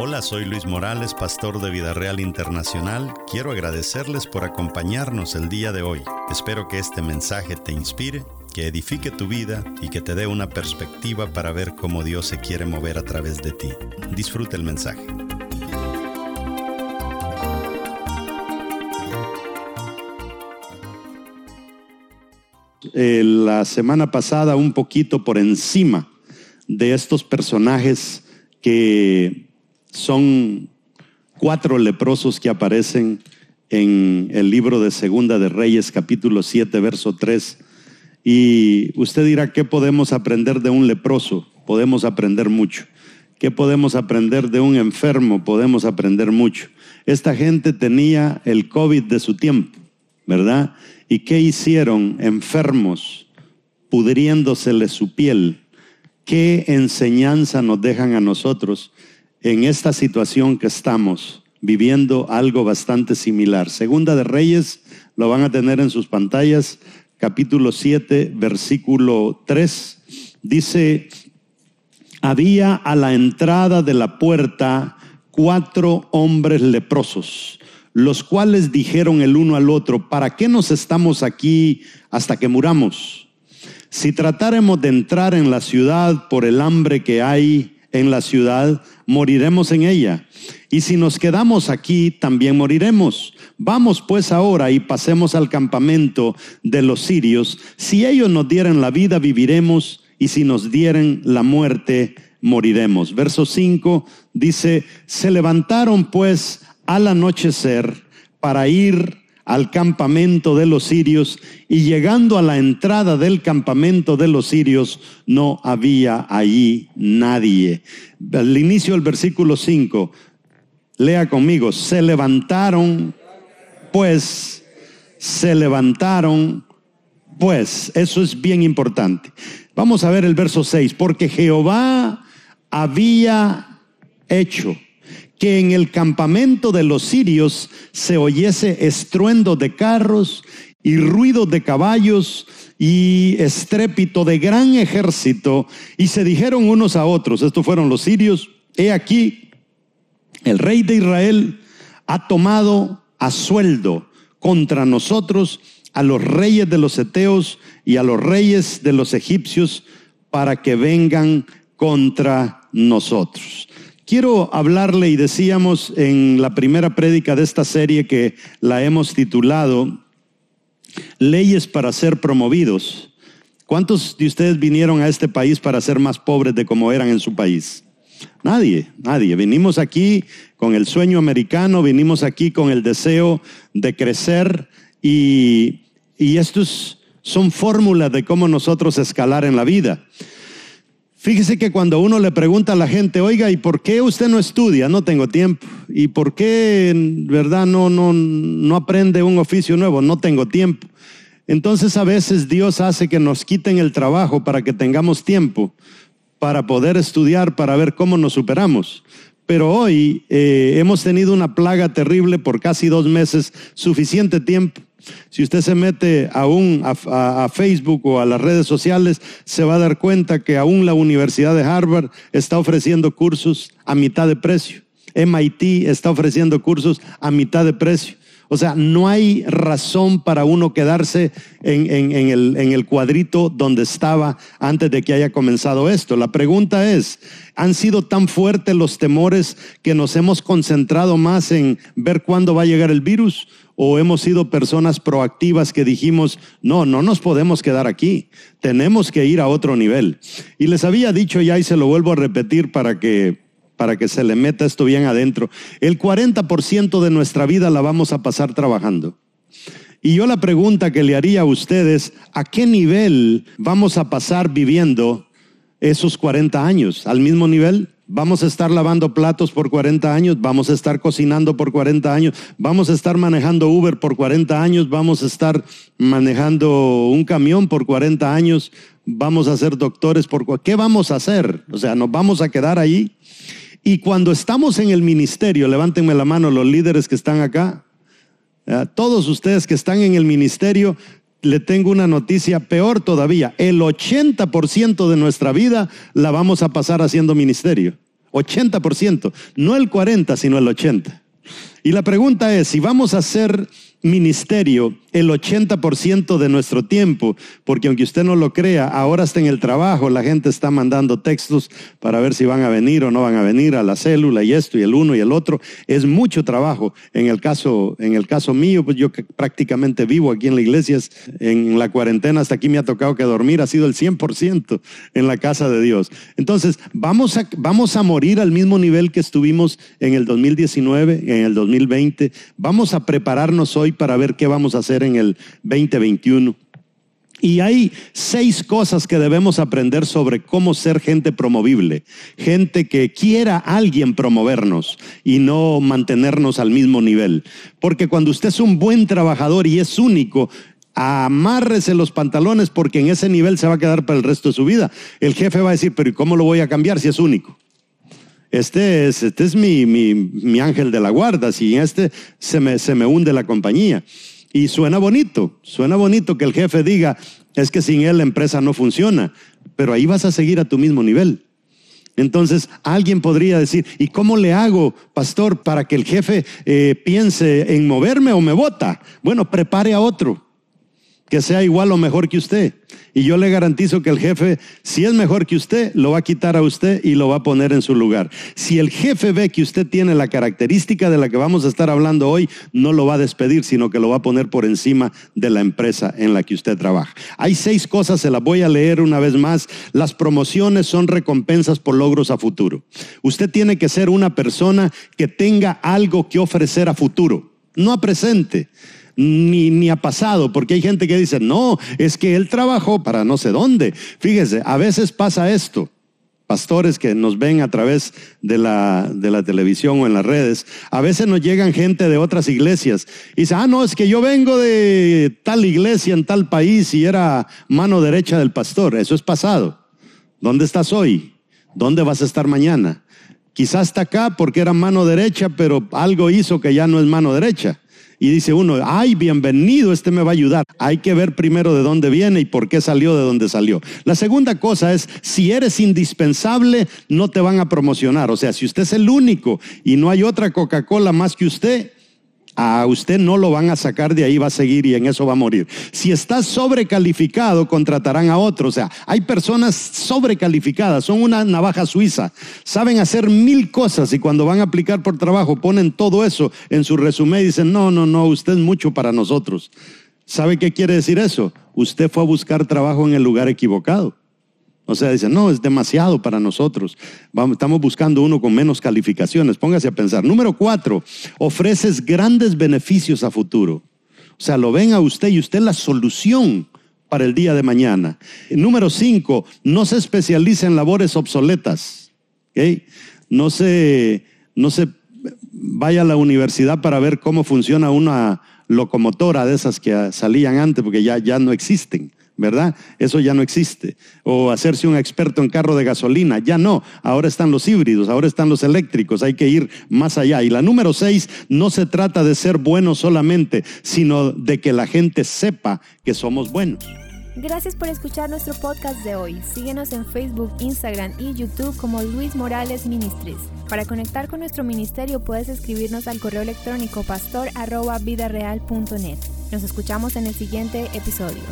Hola, soy Luis Morales, pastor de Vida Real Internacional. Quiero agradecerles por acompañarnos el día de hoy. Espero que este mensaje te inspire, que edifique tu vida y que te dé una perspectiva para ver cómo Dios se quiere mover a través de ti. Disfruta el mensaje. Eh, la semana pasada un poquito por encima de estos personajes que son cuatro leprosos que aparecen en el libro de Segunda de Reyes, capítulo 7, verso 3. Y usted dirá, ¿qué podemos aprender de un leproso? Podemos aprender mucho. ¿Qué podemos aprender de un enfermo? Podemos aprender mucho. Esta gente tenía el COVID de su tiempo, ¿verdad? ¿Y qué hicieron enfermos, pudriéndosele su piel? ¿Qué enseñanza nos dejan a nosotros en esta situación que estamos viviendo algo bastante similar? Segunda de Reyes, lo van a tener en sus pantallas, capítulo 7, versículo 3. Dice, había a la entrada de la puerta cuatro hombres leprosos, los cuales dijeron el uno al otro, ¿para qué nos estamos aquí hasta que muramos? Si tratáremos de entrar en la ciudad por el hambre que hay en la ciudad, moriremos en ella. Y si nos quedamos aquí, también moriremos. Vamos pues ahora y pasemos al campamento de los sirios. Si ellos nos dieran la vida, viviremos, y si nos dieren la muerte, moriremos. Verso 5 dice, se levantaron pues al anochecer para ir al campamento de los sirios y llegando a la entrada del campamento de los sirios no había allí nadie. Al inicio del versículo 5, lea conmigo, se levantaron pues, se levantaron pues, eso es bien importante. Vamos a ver el verso 6, porque Jehová había hecho que en el campamento de los sirios se oyese estruendo de carros y ruido de caballos y estrépito de gran ejército, y se dijeron unos a otros, estos fueron los sirios, he aquí, el rey de Israel ha tomado a sueldo contra nosotros a los reyes de los eteos y a los reyes de los egipcios para que vengan contra nosotros. Quiero hablarle y decíamos en la primera prédica de esta serie que la hemos titulado Leyes para ser promovidos. ¿Cuántos de ustedes vinieron a este país para ser más pobres de como eran en su país? Nadie, nadie. Vinimos aquí con el sueño americano, vinimos aquí con el deseo de crecer y, y estos son fórmulas de cómo nosotros escalar en la vida. Fíjese que cuando uno le pregunta a la gente, oiga, ¿y por qué usted no estudia? No tengo tiempo. ¿Y por qué, en verdad, no, no, no aprende un oficio nuevo? No tengo tiempo. Entonces a veces Dios hace que nos quiten el trabajo para que tengamos tiempo para poder estudiar, para ver cómo nos superamos. Pero hoy eh, hemos tenido una plaga terrible por casi dos meses, suficiente tiempo si usted se mete aún a, a, Facebook o a las redes sociales, se va a dar cuenta que aún la Universidad de Harvard está ofreciendo cursos a mitad de precio. MIT está ofreciendo cursos a mitad de precio. O sea, no hay razón para uno quedarse en, en, el, cuadrito donde estaba antes de que haya comenzado esto. La pregunta es, ¿han sido tan fuertes los temores que nos hemos concentrado más en ver cuándo va a llegar el virus? ¿O hemos sido personas proactivas que dijimos, no, no nos podemos quedar aquí, tenemos que ir a otro nivel? Y les había dicho ya y se lo vuelvo a repetir para que para que se le meta esto bien adentro. El 40% de nuestra vida la vamos a pasar trabajando. Y yo la pregunta que le haría a ustedes, ¿a qué nivel vamos a pasar viviendo esos 40 años? ¿Al mismo nivel? Vamos a estar lavando platos por 40 años, vamos a estar cocinando por 40 años, vamos a estar manejando Uber por 40 años, vamos a estar manejando un camión por 40 años, vamos a ser doctores por... ¿Qué vamos a hacer? O sea, ¿nos vamos a quedar ahí? Y cuando estamos en el ministerio, levántenme la mano los líderes que están acá, todos ustedes que están en el ministerio, le tengo una noticia peor todavía. El 80% de nuestra vida la vamos a pasar haciendo ministerio. 80%, no el 40, sino el 80. Y la pregunta es, si vamos a hacer ministerio el 80% de nuestro tiempo, porque aunque usted no lo crea, ahora está en el trabajo, la gente está mandando textos para ver si van a venir o no van a venir a la célula y esto y el uno y el otro. Es mucho trabajo. En el caso, en el caso mío, pues yo prácticamente vivo aquí en la iglesia, en la cuarentena hasta aquí me ha tocado que dormir ha sido el 100% en la casa de Dios. Entonces, vamos a, vamos a morir al mismo nivel que estuvimos en el 2019, en el 2020. Vamos a prepararnos hoy para ver qué vamos a hacer en el 2021. Y hay seis cosas que debemos aprender sobre cómo ser gente promovible, gente que quiera alguien promovernos y no mantenernos al mismo nivel. Porque cuando usted es un buen trabajador y es único, amárrese los pantalones porque en ese nivel se va a quedar para el resto de su vida. El jefe va a decir, pero ¿y cómo lo voy a cambiar si es único? Este es, este es mi, mi, mi, ángel de la guarda, si este se me, se me hunde la compañía. Y suena bonito, suena bonito que el jefe diga, es que sin él la empresa no funciona, pero ahí vas a seguir a tu mismo nivel. Entonces, alguien podría decir, ¿y cómo le hago, pastor, para que el jefe eh, piense en moverme o me vota? Bueno, prepare a otro que sea igual o mejor que usted. Y yo le garantizo que el jefe, si es mejor que usted, lo va a quitar a usted y lo va a poner en su lugar. Si el jefe ve que usted tiene la característica de la que vamos a estar hablando hoy, no lo va a despedir, sino que lo va a poner por encima de la empresa en la que usted trabaja. Hay seis cosas, se las voy a leer una vez más. Las promociones son recompensas por logros a futuro. Usted tiene que ser una persona que tenga algo que ofrecer a futuro, no a presente ni, ni ha pasado, porque hay gente que dice, no, es que él trabajó para no sé dónde. Fíjese, a veces pasa esto pastores que nos ven a través de la, de la, televisión o en las redes, a veces nos llegan gente de otras iglesias y dice, ah, no, es que yo vengo de tal iglesia en tal país y era mano derecha del pastor. Eso es pasado. ¿Dónde estás hoy? ¿Dónde vas a estar mañana? Quizás está acá porque era mano derecha, pero algo hizo que ya no es mano derecha y dice uno, ay, bienvenido, este me va a ayudar. Hay que ver primero de dónde viene y por qué salió de dónde salió. La segunda cosa es, si eres indispensable, no te van a promocionar. O sea, si usted es el único y no hay otra Coca-Cola más que usted, a usted no lo van a sacar de ahí, va a seguir y en eso va a morir. Si está sobrecalificado, contratarán a otro. O sea, hay personas sobrecalificadas, son una navaja suiza, saben hacer mil cosas y cuando van a aplicar por trabajo ponen todo eso en su resumen y dicen, no, no, no, usted es mucho para nosotros. ¿Sabe qué quiere decir eso? Usted fue a buscar trabajo en el lugar equivocado. O sea, dicen, no, es demasiado para nosotros. Estamos buscando uno con menos calificaciones. Póngase a pensar. Número cuatro, ofreces grandes beneficios a futuro. O sea, lo ven a usted y usted la solución para el día de mañana. Número cinco, no se especializa en labores obsoletas. No, se, no se vaya a la universidad para ver cómo funciona una locomotora de esas que salían antes, porque ya, ya no existen. ¿Verdad? Eso ya no existe. O hacerse un experto en carro de gasolina, ya no. Ahora están los híbridos, ahora están los eléctricos, hay que ir más allá. Y la número seis, no se trata de ser buenos solamente, sino de que la gente sepa que somos buenos. Gracias por escuchar nuestro podcast de hoy. Síguenos en Facebook, Instagram y YouTube como Luis Morales Ministries. Para conectar con nuestro ministerio puedes escribirnos al correo electrónico pastor.vidareal.net. Nos escuchamos en el siguiente episodio.